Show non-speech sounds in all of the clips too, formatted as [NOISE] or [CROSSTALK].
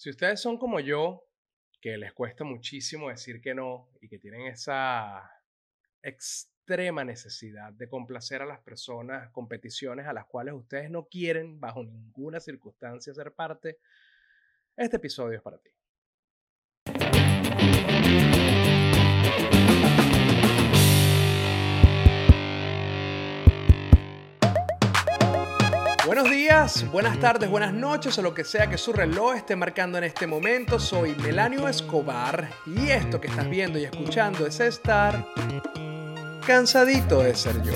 Si ustedes son como yo, que les cuesta muchísimo decir que no y que tienen esa extrema necesidad de complacer a las personas, competiciones a las cuales ustedes no quieren bajo ninguna circunstancia ser parte, este episodio es para ti. Buenos días, buenas tardes, buenas noches o lo que sea que su reloj esté marcando en este momento. Soy Melanio Escobar y esto que estás viendo y escuchando es estar cansadito de ser yo.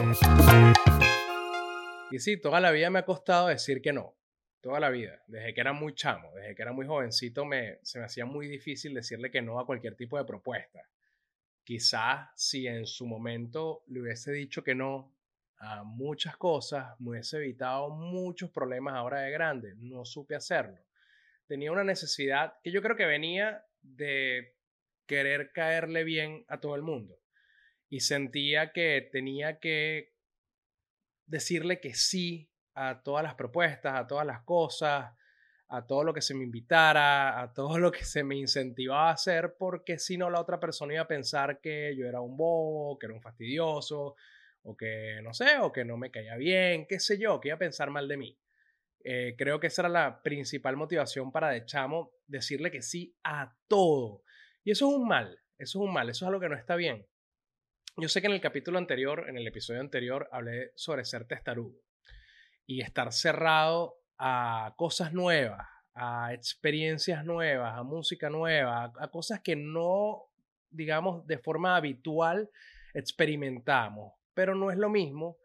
Y sí, toda la vida me ha costado decir que no. Toda la vida, desde que era muy chamo, desde que era muy jovencito, me, se me hacía muy difícil decirle que no a cualquier tipo de propuesta. Quizás si en su momento le hubiese dicho que no muchas cosas, me hubiese evitado muchos problemas ahora de grande. No supe hacerlo. Tenía una necesidad que yo creo que venía de querer caerle bien a todo el mundo. Y sentía que tenía que decirle que sí a todas las propuestas, a todas las cosas, a todo lo que se me invitara, a todo lo que se me incentivaba a hacer, porque si no la otra persona iba a pensar que yo era un bobo, que era un fastidioso, o que no sé, o que no me caía bien, qué sé yo, que iba a pensar mal de mí. Eh, creo que esa era la principal motivación para de chamo decirle que sí a todo. Y eso es un mal, eso es un mal, eso es algo que no está bien. Yo sé que en el capítulo anterior, en el episodio anterior, hablé sobre ser testarudo y estar cerrado a cosas nuevas, a experiencias nuevas, a música nueva, a cosas que no, digamos, de forma habitual experimentamos pero no es lo mismo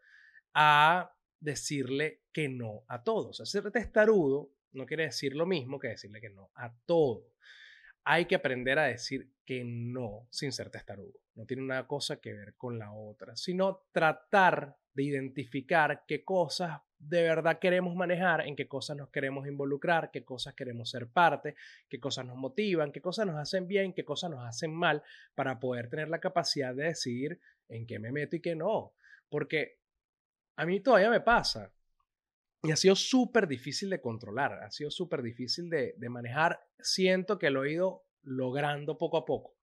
a decirle que no a todos. Hacer testarudo no quiere decir lo mismo que decirle que no a todo. Hay que aprender a decir que no sin ser testarudo. No tiene una cosa que ver con la otra, sino tratar de identificar qué cosas de verdad queremos manejar, en qué cosas nos queremos involucrar, qué cosas queremos ser parte, qué cosas nos motivan, qué cosas nos hacen bien, qué cosas nos hacen mal, para poder tener la capacidad de decidir en qué me meto y qué no. Porque a mí todavía me pasa. Y ha sido súper difícil de controlar, ha sido súper difícil de, de, manejar. Siento que lo he ido logrando poco a poco.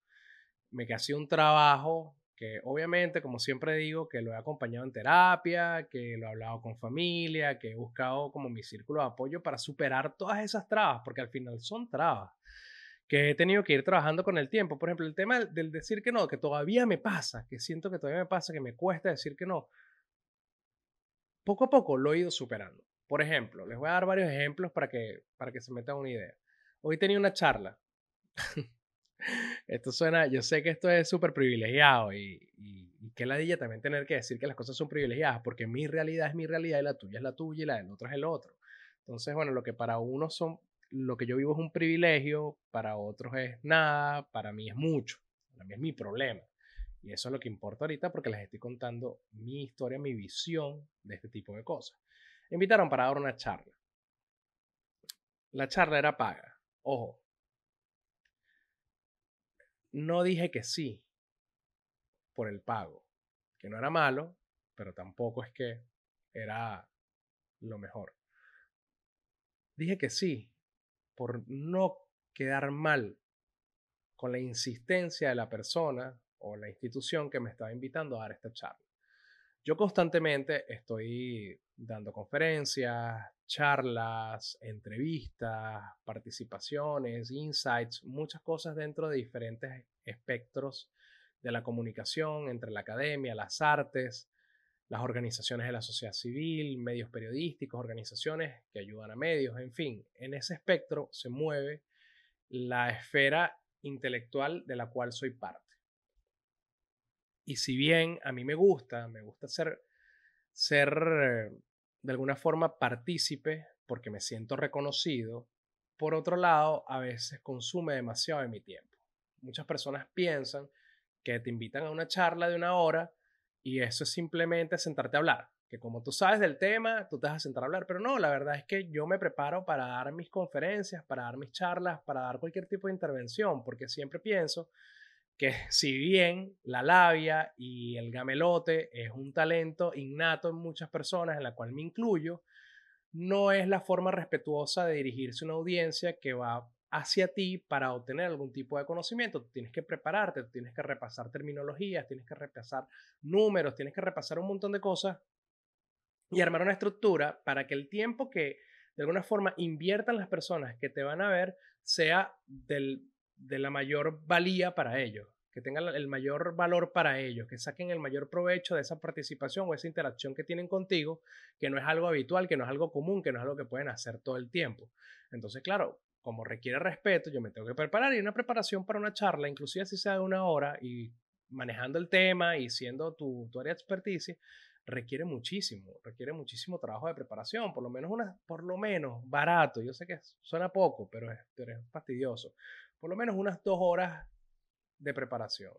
Me que un trabajo que obviamente, como siempre digo, que lo he acompañado en terapia, que lo he hablado con familia, que he buscado como mi círculo de apoyo para superar todas esas trabas, porque al final son trabas que he tenido que ir trabajando con el tiempo. Por ejemplo, el tema del decir que no, que todavía me pasa, que siento que todavía me pasa, que me cuesta decir que no. Poco a poco lo he ido superando. Por ejemplo, les voy a dar varios ejemplos para que, para que se metan una idea. Hoy tenía una charla. [LAUGHS] esto suena, yo sé que esto es súper privilegiado y, y, y que ladilla también tener que decir que las cosas son privilegiadas, porque mi realidad es mi realidad y la tuya es la tuya y la del otro es el otro. Entonces, bueno, lo que para uno son lo que yo vivo es un privilegio, para otros es nada, para mí es mucho, para mí es mi problema. Y eso es lo que importa ahorita porque les estoy contando mi historia, mi visión de este tipo de cosas. Invitaron para dar una charla. La charla era paga. Ojo. No dije que sí por el pago, que no era malo, pero tampoco es que era lo mejor. Dije que sí por no quedar mal con la insistencia de la persona o la institución que me estaba invitando a dar esta charla. Yo constantemente estoy dando conferencias, charlas, entrevistas, participaciones, insights, muchas cosas dentro de diferentes espectros de la comunicación entre la academia, las artes, las organizaciones de la sociedad civil, medios periodísticos, organizaciones que ayudan a medios, en fin, en ese espectro se mueve la esfera intelectual de la cual soy parte. Y si bien a mí me gusta, me gusta ser, ser de alguna forma partícipe porque me siento reconocido, por otro lado, a veces consume demasiado de mi tiempo. Muchas personas piensan que te invitan a una charla de una hora y eso es simplemente sentarte a hablar. Que como tú sabes del tema, tú te vas a sentar a hablar. Pero no, la verdad es que yo me preparo para dar mis conferencias, para dar mis charlas, para dar cualquier tipo de intervención, porque siempre pienso que si bien la labia y el gamelote es un talento innato en muchas personas, en la cual me incluyo, no es la forma respetuosa de dirigirse a una audiencia que va hacia ti para obtener algún tipo de conocimiento. tienes que prepararte, tienes que repasar terminologías, tienes que repasar números, tienes que repasar un montón de cosas y armar una estructura para que el tiempo que de alguna forma inviertan las personas que te van a ver sea del, de la mayor valía para ellos, que tengan el mayor valor para ellos, que saquen el mayor provecho de esa participación o esa interacción que tienen contigo, que no es algo habitual, que no es algo común, que no es algo que pueden hacer todo el tiempo. Entonces, claro, como requiere respeto, yo me tengo que preparar y una preparación para una charla, inclusive si sea de una hora y manejando el tema y siendo tu, tu área de expertise, requiere muchísimo, requiere muchísimo trabajo de preparación, por lo menos una, por lo menos barato, yo sé que suena poco, pero es, pero es fastidioso, por lo menos unas dos horas de preparación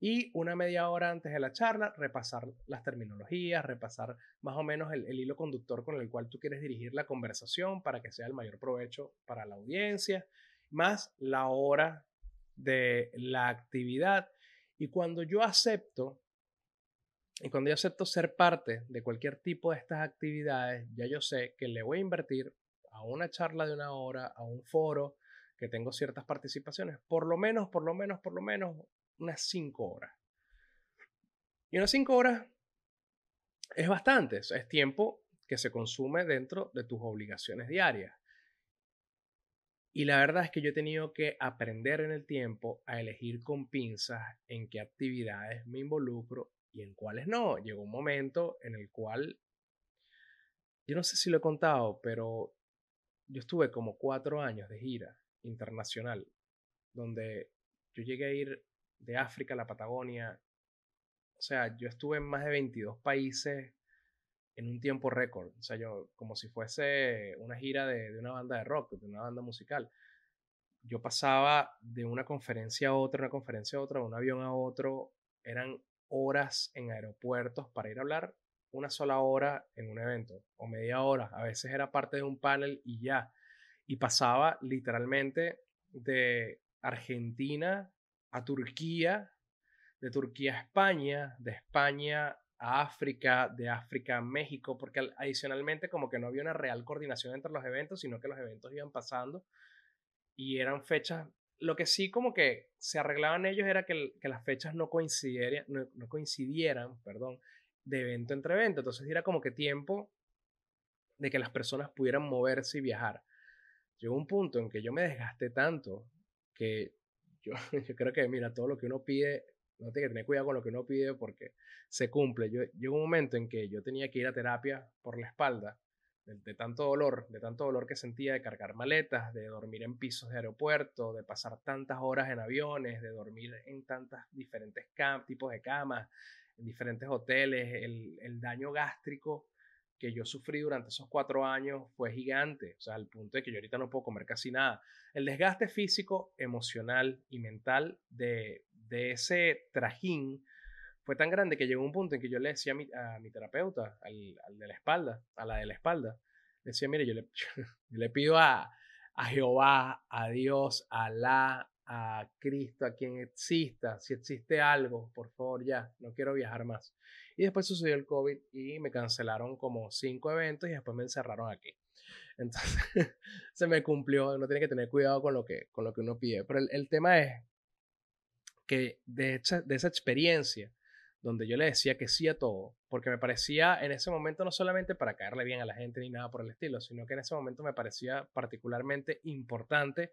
y una media hora antes de la charla repasar las terminologías, repasar más o menos el, hilo conductor con el cual tú quieres dirigir la conversación para que sea el mayor provecho para la audiencia, más la hora de la actividad. Y cuando yo acepto, y cuando yo acepto ser parte de cualquier tipo de estas actividades, ya yo sé que le voy a invertir a una charla de una hora, a un foro, que tengo ciertas participaciones, por lo menos, por lo menos, por lo menos unas 5 horas. Y unas 5 horas es bastante, es tiempo que se consume dentro de tus obligaciones diarias. Y la verdad es que yo he tenido que aprender en el tiempo a elegir con pinzas en qué actividades me involucro y en cuáles no. Llegó un momento en el cual, yo no sé si lo he contado, pero yo estuve como cuatro años de gira internacional, donde yo llegué a ir de África a la Patagonia. O sea, yo estuve en más de 22 países en un tiempo récord. O sea, yo, como si fuese una gira de, una banda de rock, de una banda musical. Yo pasaba de una conferencia a otra, una conferencia a otra, de un avión a otro. Eran horas en aeropuertos para ir a hablar una sola hora en un evento o media hora. A veces era parte de un panel y ya. Y pasaba literalmente de Argentina a Turquía, de Turquía a España, de España a África, de África a México, porque adicionalmente como que no había una real coordinación entre los eventos, sino que los eventos iban pasando y eran fechas. Lo que sí como que se arreglaban ellos era que, las fechas no coincidieran, no, coincidieran, perdón, de evento entre evento. Entonces era como que tiempo de que las personas pudieran moverse y viajar. Llegó un punto en que yo me desgasté tanto que yo, [LAUGHS] creo que, mira, todo lo que uno pide, no tiene que tener cuidado con lo que uno pide porque se cumple. Llegó un momento en que yo tenía que ir a terapia por la espalda, de, tanto dolor, de tanto dolor que sentía de cargar maletas, de dormir en pisos de aeropuerto, de pasar tantas horas en aviones, de dormir en tantos diferentes tipos de camas, en diferentes hoteles, el, el daño gástrico que yo sufrí durante esos cuatro años fue gigante, o sea, al punto de que yo ahorita no puedo comer casi nada. El desgaste físico, emocional y mental de, de ese trajín fue tan grande que llegó un punto en que yo le decía a mi, a mi terapeuta, al, al, de la espalda, a la de la espalda, decía, mire, [LAUGHS] yo le, pido a, a Jehová, a Dios, a Alá, a Cristo, a quien exista, si existe algo, por favor ya, no quiero viajar más. Y después sucedió el COVID y me cancelaron como cinco eventos y después me encerraron aquí. [LAUGHS] Entonces se me cumplió, uno tiene que tener cuidado con lo que, con lo que uno pide. Pero el, el tema es que de, hecha, de esa experiencia, donde yo le decía que sí a todo, porque me parecía en ese momento no solamente para caerle bien a la gente ni nada por el estilo, sino que en ese momento me parecía particularmente importante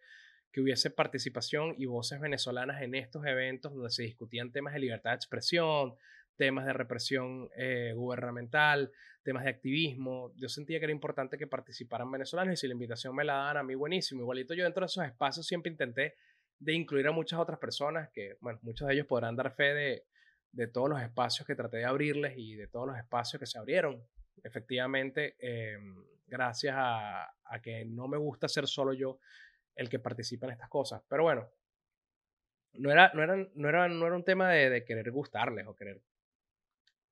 que hubiese participación y voces venezolanas en estos eventos donde se discutían temas de libertad de expresión, temas de represión eh, gubernamental, temas de activismo. Yo sentía que era importante que participaran venezolanos y si la invitación me la daban a mí, buenísimo. Igualito yo dentro de esos espacios siempre intenté de incluir a muchas otras personas que, bueno, muchos de ellos podrán dar fe de, de todos los espacios que traté de abrirles y de todos los espacios que se abrieron. Efectivamente, em, gracias a, a que no me gusta ser solo yo, el que participa en estas cosas. Pero bueno, no era, no era, no era, no era un tema de, querer gustarles o querer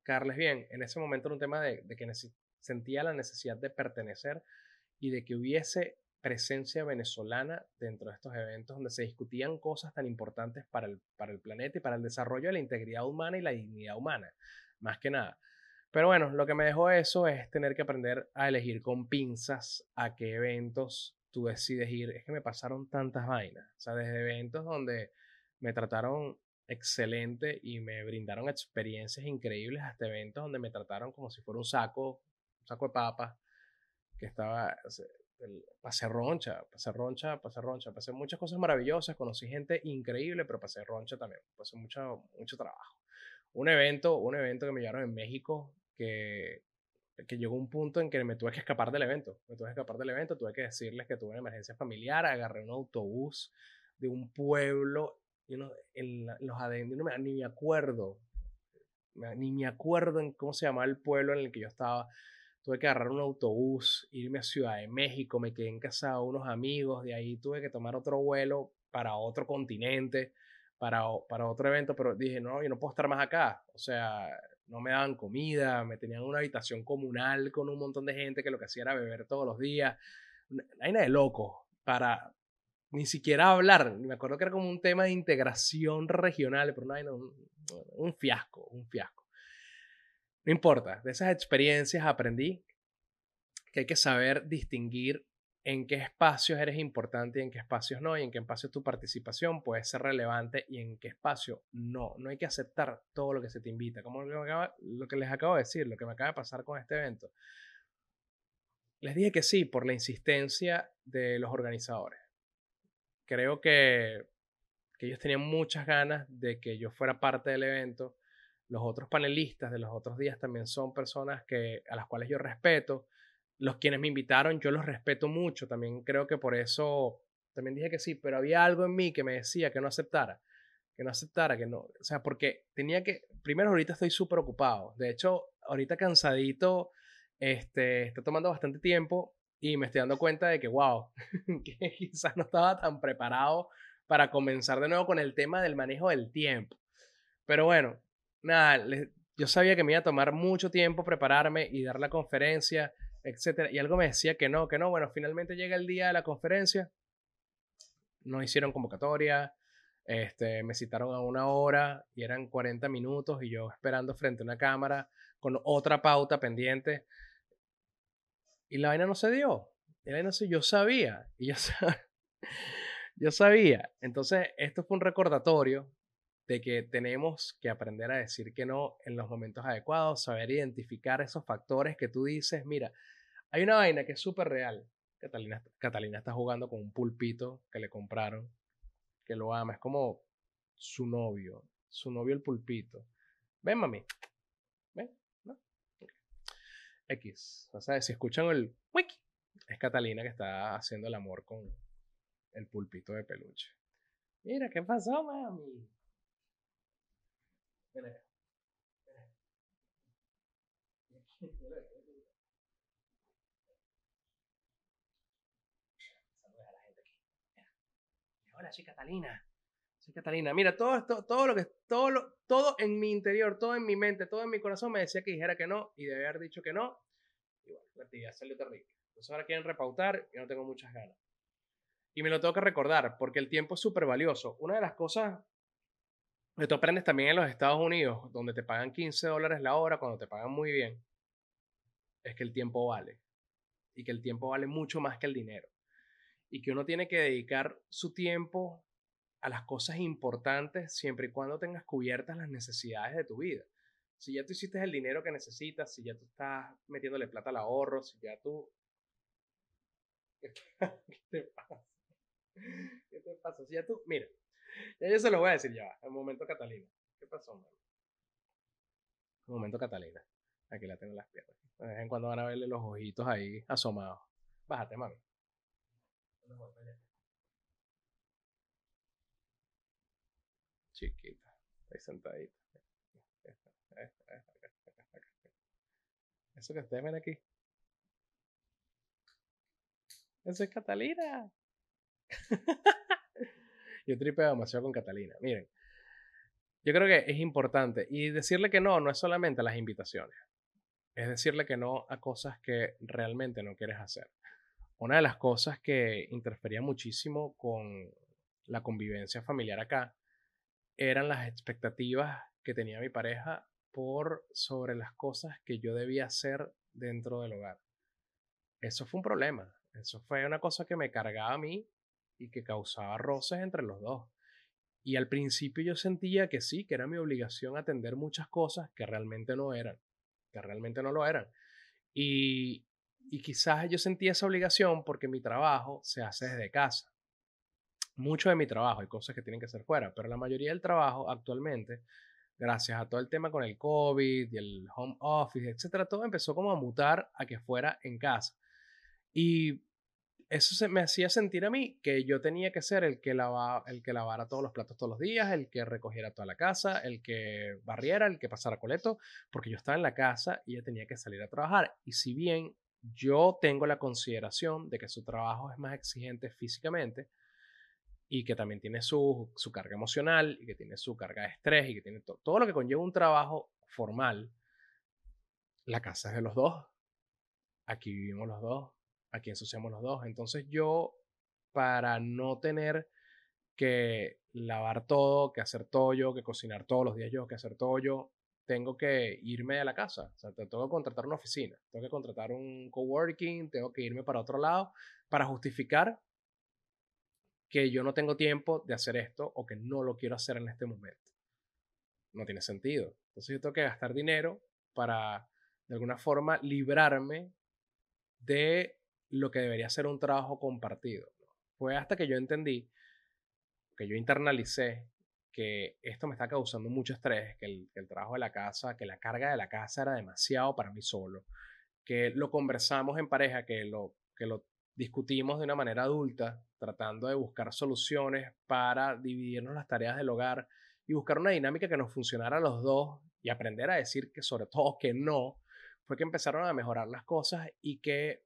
caerles bien. En ese momento era un tema de, de que sentía la necesidad de pertenecer y de que hubiese presencia venezolana dentro de estos eventos donde se discutían cosas tan importantes para el, para el planeta y para el desarrollo de la integridad humana y la dignidad humana, más que nada. Pero bueno, lo que me dejó eso es tener que aprender a elegir con pinzas a qué eventos tú decides ir. Es que me pasaron tantas vainas. O sea, desde eventos donde me trataron excelente y me brindaron experiencias increíbles hasta eventos donde me trataron como si fuera un saco, un saco de papas, que estaba, pasé roncha, pasé roncha, pasé roncha, pasé muchas cosas maravillosas, conocí gente increíble, pero pasé roncha también, pasé mucho, mucho trabajo. Un evento, un evento que me llevaron en México que, que llegó un punto en que me tuve que escapar del evento, me tuve que escapar del evento, tuve que decirles que tuve una emergencia familiar, agarré un autobús de un pueblo, en los adentros, ni me acuerdo, ni me acuerdo en cómo se llamaba el pueblo en el que yo estaba, tuve que agarrar un autobús, irme a Ciudad de México, me quedé en casa de unos amigos, de ahí tuve que tomar otro vuelo para otro continente, para, para otro evento, pero dije, no, yo no puedo estar más acá, o sea, no me daban comida, me tenían una habitación comunal con un montón de gente que lo que hacía era beber todos los días, hay nada de loco para ni siquiera hablar, me acuerdo que era como un tema de integración regional, pero no, un, un fiasco, un fiasco. No importa, de esas experiencias aprendí que hay que saber distinguir en qué espacios eres importante y en qué espacios no, y en qué espacios tu participación puede ser relevante y en qué espacio no. No hay que aceptar todo lo que se te invita, como lo que les acabo de decir, lo que me acaba de pasar con este evento. Les dije que sí por la insistencia de los organizadores. Creo que, que ellos tenían muchas ganas de que yo fuera parte del evento los otros panelistas de los otros días también son personas que, a las cuales yo respeto. Los quienes me invitaron, yo los respeto mucho. También creo que por eso, también dije que sí, pero había algo en mí que me decía que no aceptara. Que no aceptara, que no. O sea, porque tenía que. Primero, ahorita estoy súper ocupado. De hecho, ahorita cansadito, este, está tomando bastante tiempo y me estoy dando cuenta de que, wow, [LAUGHS] que quizás no estaba tan preparado para comenzar de nuevo con el tema del manejo del tiempo. Pero bueno, nada, yo sabía que me iba a tomar mucho tiempo prepararme y dar la conferencia, etcétera. Y algo me decía que no, que no. Bueno, finalmente llega el día de la conferencia. No hicieron convocatoria. Este, me citaron a una hora y eran 40 minutos y yo esperando frente a una cámara con otra pauta pendiente. Y la vaina no se dio. Y la vaina no yo sabía. Y [LAUGHS] yo sabía. Entonces, esto fue un recordatorio de que tenemos que aprender a decir que no en los momentos adecuados, saber identificar esos factores que tú dices, mira, hay una vaina que es súper real. Catalina, Catalina está jugando con un pulpito que le compraron, que lo ama, es como su novio, su novio el pulpito. Ven, mami. Ven, ¿no? X. O sea, si escuchan el wiki, es Catalina que está haciendo el amor con el pulpito de peluche. Mira, ¿qué pasó, mami? Ven acá. Saludos a la gente aquí. Hola, soy Catalina. Soy Catalina. Mira, todo esto, todo lo que, todo lo, todo en mi interior, todo en mi mente, todo en mi corazón me decía que dijera que no y debe haber dicho que no. Y bueno, la actividad salió terrible. Entonces ahora quieren repautar y no tengo muchas ganas. Y me lo tengo que recordar porque el tiempo es súper valioso. Una de las cosas tú aprendes también en los Estados Unidos, donde te pagan 15 dólares la hora, cuando te pagan muy bien, es que el tiempo vale. Y que el tiempo vale mucho más que el dinero. Y que uno tiene que dedicar su tiempo a las cosas importantes siempre y cuando tengas cubiertas las necesidades de tu vida. Si ya tú hiciste el dinero que necesitas, si ya tú estás metiéndole plata al ahorro, si ya tú... [LAUGHS] ¿Qué te pasa? ¿Qué te pasa? Si ya tú... Mira, yo se lo voy a decir ya. El momento Catalina. ¿Qué pasó, mami? El momento Catalina. Aquí la tengo en las piernas. De vez en cuando van a verle los ojitos ahí asomados. Bájate, mami. Chiquita. Ahí sentadita. Eso que ustedes ven aquí. Eso es Catalina. [LAUGHS] Yo tripeo demasiado con Catalina. Miren, yo creo que es importante. Y decirle que no, no es solamente las invitaciones. Es decirle que no a cosas que realmente no quieres hacer. Una de las cosas que interfería muchísimo con la convivencia familiar acá eran las expectativas que tenía mi pareja por sobre las cosas que yo debía hacer dentro del hogar. Eso fue un problema. Eso fue una cosa que me cargaba a mí y que causaba roces entre los dos. Y al principio yo sentía que sí, que era mi obligación atender muchas cosas que realmente no eran, que realmente no lo eran. Y, y quizás yo sentía esa obligación porque mi trabajo se hace desde casa. Mucho de mi trabajo, hay cosas que tienen que ser fuera, pero la mayoría del trabajo actualmente, gracias a todo el tema con el COVID y el home office, etcétera, todo empezó como a mutar a que fuera en casa. Y eso me hacía sentir a mí que yo tenía que ser el que, el que lavara todos los platos todos los días, el que recogiera toda la casa, el que barriera, el que pasara coleto, porque yo estaba en la casa y ella tenía que salir a trabajar. Y si bien yo tengo la consideración de que su trabajo es más exigente físicamente y que también tiene su, su carga emocional y que tiene su carga de estrés y que tiene todo lo que conlleva un trabajo formal, la casa es de los dos. Aquí vivimos los dos, aquí ensuciamos los dos. Entonces yo, para no tener que lavar todo, que hacer todo yo, que cocinar todos los días yo, que hacer todo yo, tengo que irme de la casa. O sea, tengo que contratar una oficina, tengo que contratar un coworking, tengo que irme para otro lado para justificar que yo no tengo tiempo de hacer esto o que no lo quiero hacer en este momento. No tiene sentido. Entonces yo tengo que gastar dinero para, de alguna forma, librarme de lo que debería ser un trabajo compartido. Fue hasta que yo entendí, que yo internalicé que esto me está causando mucho estrés, que el, trabajo de la casa, que la carga de la casa era demasiado para mí solo, que lo conversamos en pareja, que lo, que lo discutimos de una manera adulta, tratando de buscar soluciones para dividirnos las tareas del hogar y buscar una dinámica que nos funcionara a los dos y aprender a decir que sobre [LAUGHS] todo que no, fue que empezaron a mejorar las cosas y que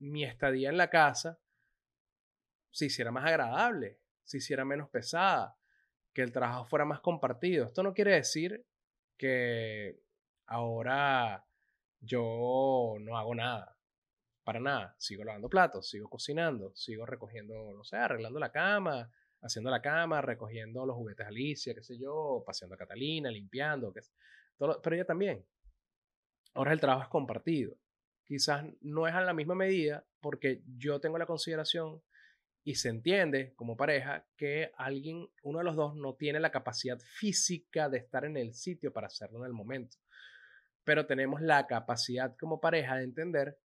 mi estadía en la casa se hiciera más agradable, se hiciera menos pesada, que el trabajo fuera más compartido. Esto no quiere decir que ahora yo no hago nada, para nada. Sigo lavando platos, sigo cocinando, sigo recogiendo, no sé, arreglando la cama, haciendo la cama, recogiendo los juguetes de Alicia, qué sé yo, paseando a Catalina, limpiando, qué sé. Pero ella también. Ahora el trabajo es compartido quizás no es a la misma medida porque yo tengo la consideración y se entiende como pareja que alguien, uno de los dos, no tiene la capacidad física de estar en el sitio para hacerlo en el momento. Pero tenemos la capacidad como pareja de entender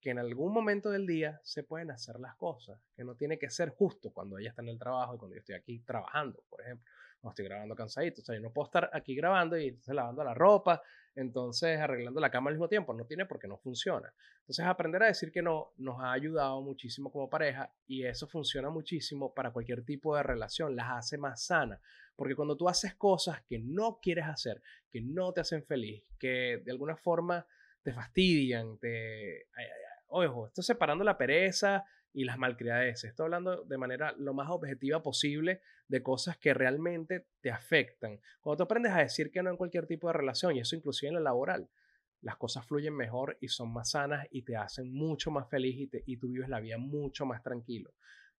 que en algún momento del día se pueden hacer las cosas, que no tiene que ser justo cuando ella está en el trabajo y cuando yo estoy aquí trabajando, por ejemplo no estoy grabando cansadito. O sea, yo no puedo estar aquí grabando y entonces lavando la ropa, entonces arreglando la cama al mismo tiempo. No tiene porque no funciona. Entonces, aprender a decir que no nos ha ayudado muchísimo como pareja y eso funciona muchísimo para cualquier tipo de relación. Las hace más sanas. Porque cuando tú haces cosas que no quieres hacer, que no te hacen feliz, que de alguna forma te fastidian, te... Ojo, estoy separando la pereza y las malcriadeces. Estoy hablando de manera lo más objetiva posible de cosas que realmente te afectan. Cuando tú aprendes a decir que no en cualquier tipo de relación, y eso inclusive en la laboral, las cosas fluyen mejor y son más sanas y te hacen mucho más feliz y, y tú vives la vida mucho más tranquilo.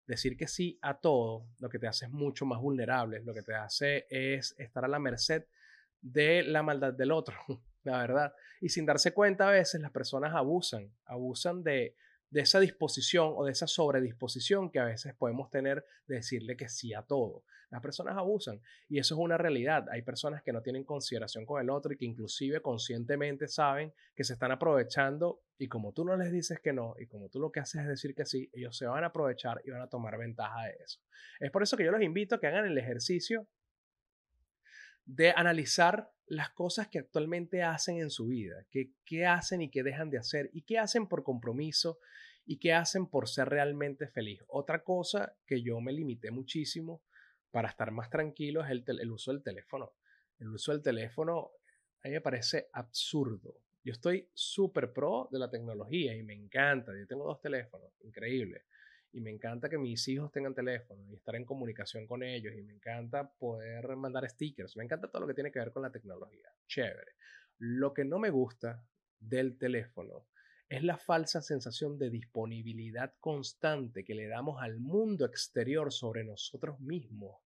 Decir que sí a todo, lo que te hace es mucho más vulnerable, lo que te hace es estar a la merced de la maldad del otro, [LAUGHS] la verdad. Y sin darse cuenta a veces las personas abusan, abusan de, de esa disposición o de esa sobredisposición que a veces podemos tener de decirle que sí a todo. Las personas abusan y eso es una realidad. Hay personas que no tienen consideración con el otro y que inclusive conscientemente saben que se están aprovechando y como tú no les dices que no y como tú lo que haces es decir que sí, ellos se van a aprovechar y van a tomar ventaja de eso. Es por eso que yo los invito a que hagan el ejercicio de analizar las cosas que actualmente hacen en su vida, que, qué hacen y qué dejan de hacer, y qué hacen por compromiso y qué hacen por ser realmente feliz. Otra cosa que yo me limité muchísimo para estar más tranquilo es el, el uso del teléfono. El uso del teléfono a mí me parece absurdo. Yo estoy súper pro de la tecnología y me encanta. Yo tengo dos teléfonos, increíble y me encanta que mis hijos tengan teléfono y estar en comunicación con ellos y me encanta poder mandar stickers, me encanta todo lo que tiene que ver con la tecnología, chévere. Lo que no me gusta del teléfono es la falsa sensación de disponibilidad constante que le damos al mundo exterior sobre nosotros mismos.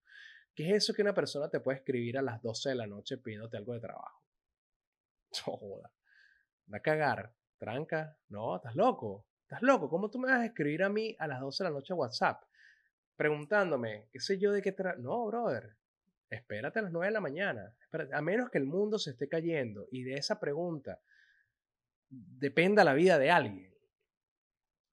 ¿Qué es eso que una persona te puede escribir a las 12 de la noche pidiéndote algo de trabajo? [LAUGHS] Joda. Va a cagar. Tranca. No, estás loco ¿Estás loco? ¿Cómo tú me vas a escribir a mí a las 12 de la noche a WhatsApp? Preguntándome, qué sé yo de qué tra... No, brother. Espérate a las 9 de la mañana. A menos que el mundo se esté cayendo y de esa pregunta dependa la vida de alguien.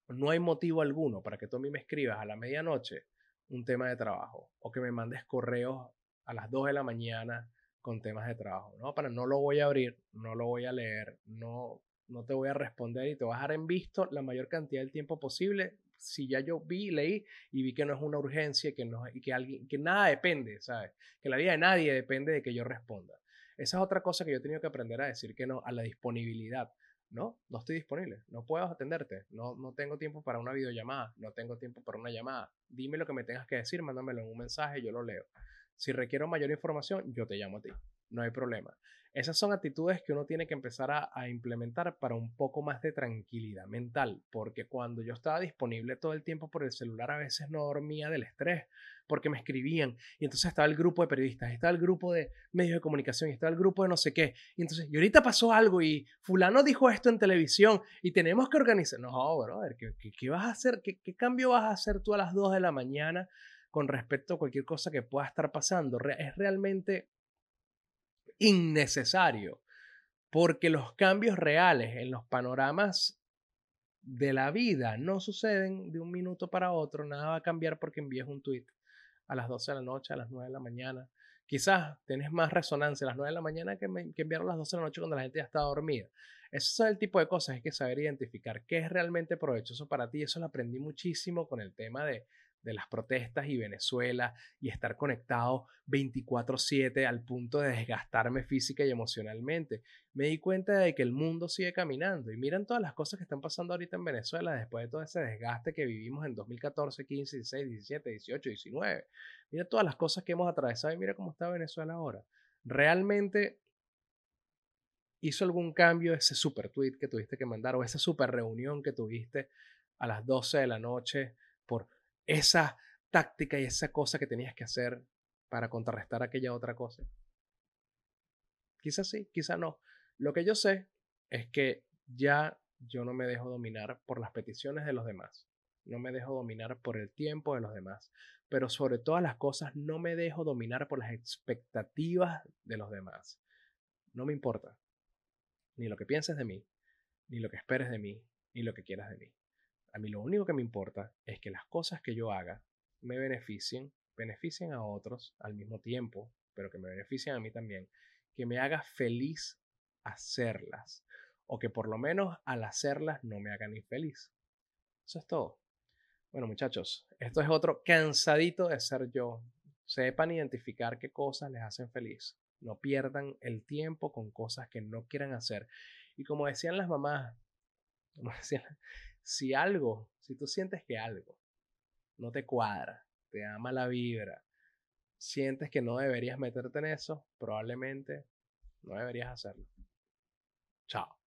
No hay motivo alguno para que tú a mí me escribas a la medianoche un tema de trabajo o que me mandes correos a las 2 de la mañana con temas de trabajo. No, para no lo voy a abrir, no lo voy a leer, no, no te voy a responder y te voy a dejar en visto la mayor cantidad del tiempo posible. Si ya yo vi, leí y vi que no es una urgencia que no, y que, alguien, que nada depende, ¿sabes? Que la vida de nadie depende de que yo responda. Esa es otra cosa que yo he tenido que aprender a decir que no, a la disponibilidad. No, no estoy disponible, no puedo atenderte, no, no tengo tiempo para una videollamada, no tengo tiempo para una llamada. Dime lo que me tengas que decir, mándamelo en un mensaje, yo lo leo. Si requiero mayor información, yo te llamo a ti, no hay problema. Esas son actitudes que uno tiene que empezar a, implementar para un poco más de tranquilidad mental, porque cuando yo estaba disponible todo el tiempo por el celular, a veces no dormía del estrés, porque me escribían, y entonces estaba el grupo de periodistas, estaba el grupo de medios de comunicación, estaba el grupo de no sé qué, y entonces, y ahorita pasó algo, y fulano dijo esto en televisión, y tenemos que organizar, no, brother, ¿qué, qué, vas a hacer? ¿Qué, ¿Qué cambio vas a hacer tú a las 2 de la mañana con respecto a cualquier cosa que pueda estar pasando? Es realmente innecesario, porque los cambios reales en los panoramas de la vida no suceden de un minuto para otro, nada va a cambiar porque envíes un tweet a las 12 de la noche, a las 9 de la mañana. Quizás tienes más resonancia a las 9 de la mañana que, que enviar a las 12 de la noche cuando la gente ya está dormida. Ese es el tipo de cosas, hay que saber identificar qué es realmente provechoso para ti. Eso lo aprendí muchísimo con el tema de, de las protestas y Venezuela y estar conectado 24/7 al punto de desgastarme física y emocionalmente. Me di cuenta de que el mundo sigue caminando y miren todas las cosas que están pasando ahorita en Venezuela después de todo ese desgaste que vivimos en 2014, 15, 16, 17, 18, 19. Mira todas las cosas que hemos atravesado y mira cómo está Venezuela ahora. Realmente hizo algún cambio ese super tweet que tuviste que mandar o esa super reunión que tuviste a las 12 de la noche por esa táctica y esa cosa que tenías que hacer para contrarrestar aquella otra cosa? Quizás sí, quizás no. Lo que yo sé es que ya yo no me dejo dominar por las peticiones de los demás. No me dejo dominar por el tiempo de los demás. Pero sobre todas las cosas, no me dejo dominar por las expectativas de los demás. No me importa. Ni lo que pienses de mí, ni lo que esperes de mí, ni lo que quieras de mí. A mí lo único que me importa es que las cosas que yo haga me beneficien, beneficien a otros al mismo tiempo, pero que me beneficien a mí también, que me haga feliz hacerlas, o que por lo menos al hacerlas no me hagan infeliz. Eso es todo. Bueno muchachos, esto es otro cansadito de ser yo. Sepan identificar qué cosas les hacen feliz. No pierdan el tiempo con cosas que no quieran hacer. Y como decían las mamás, [LAUGHS] como decían, si algo, si tú sientes que algo no te cuadra, te da mala vibra, sientes que no deberías meterte en eso, probablemente no deberías hacerlo. Chao.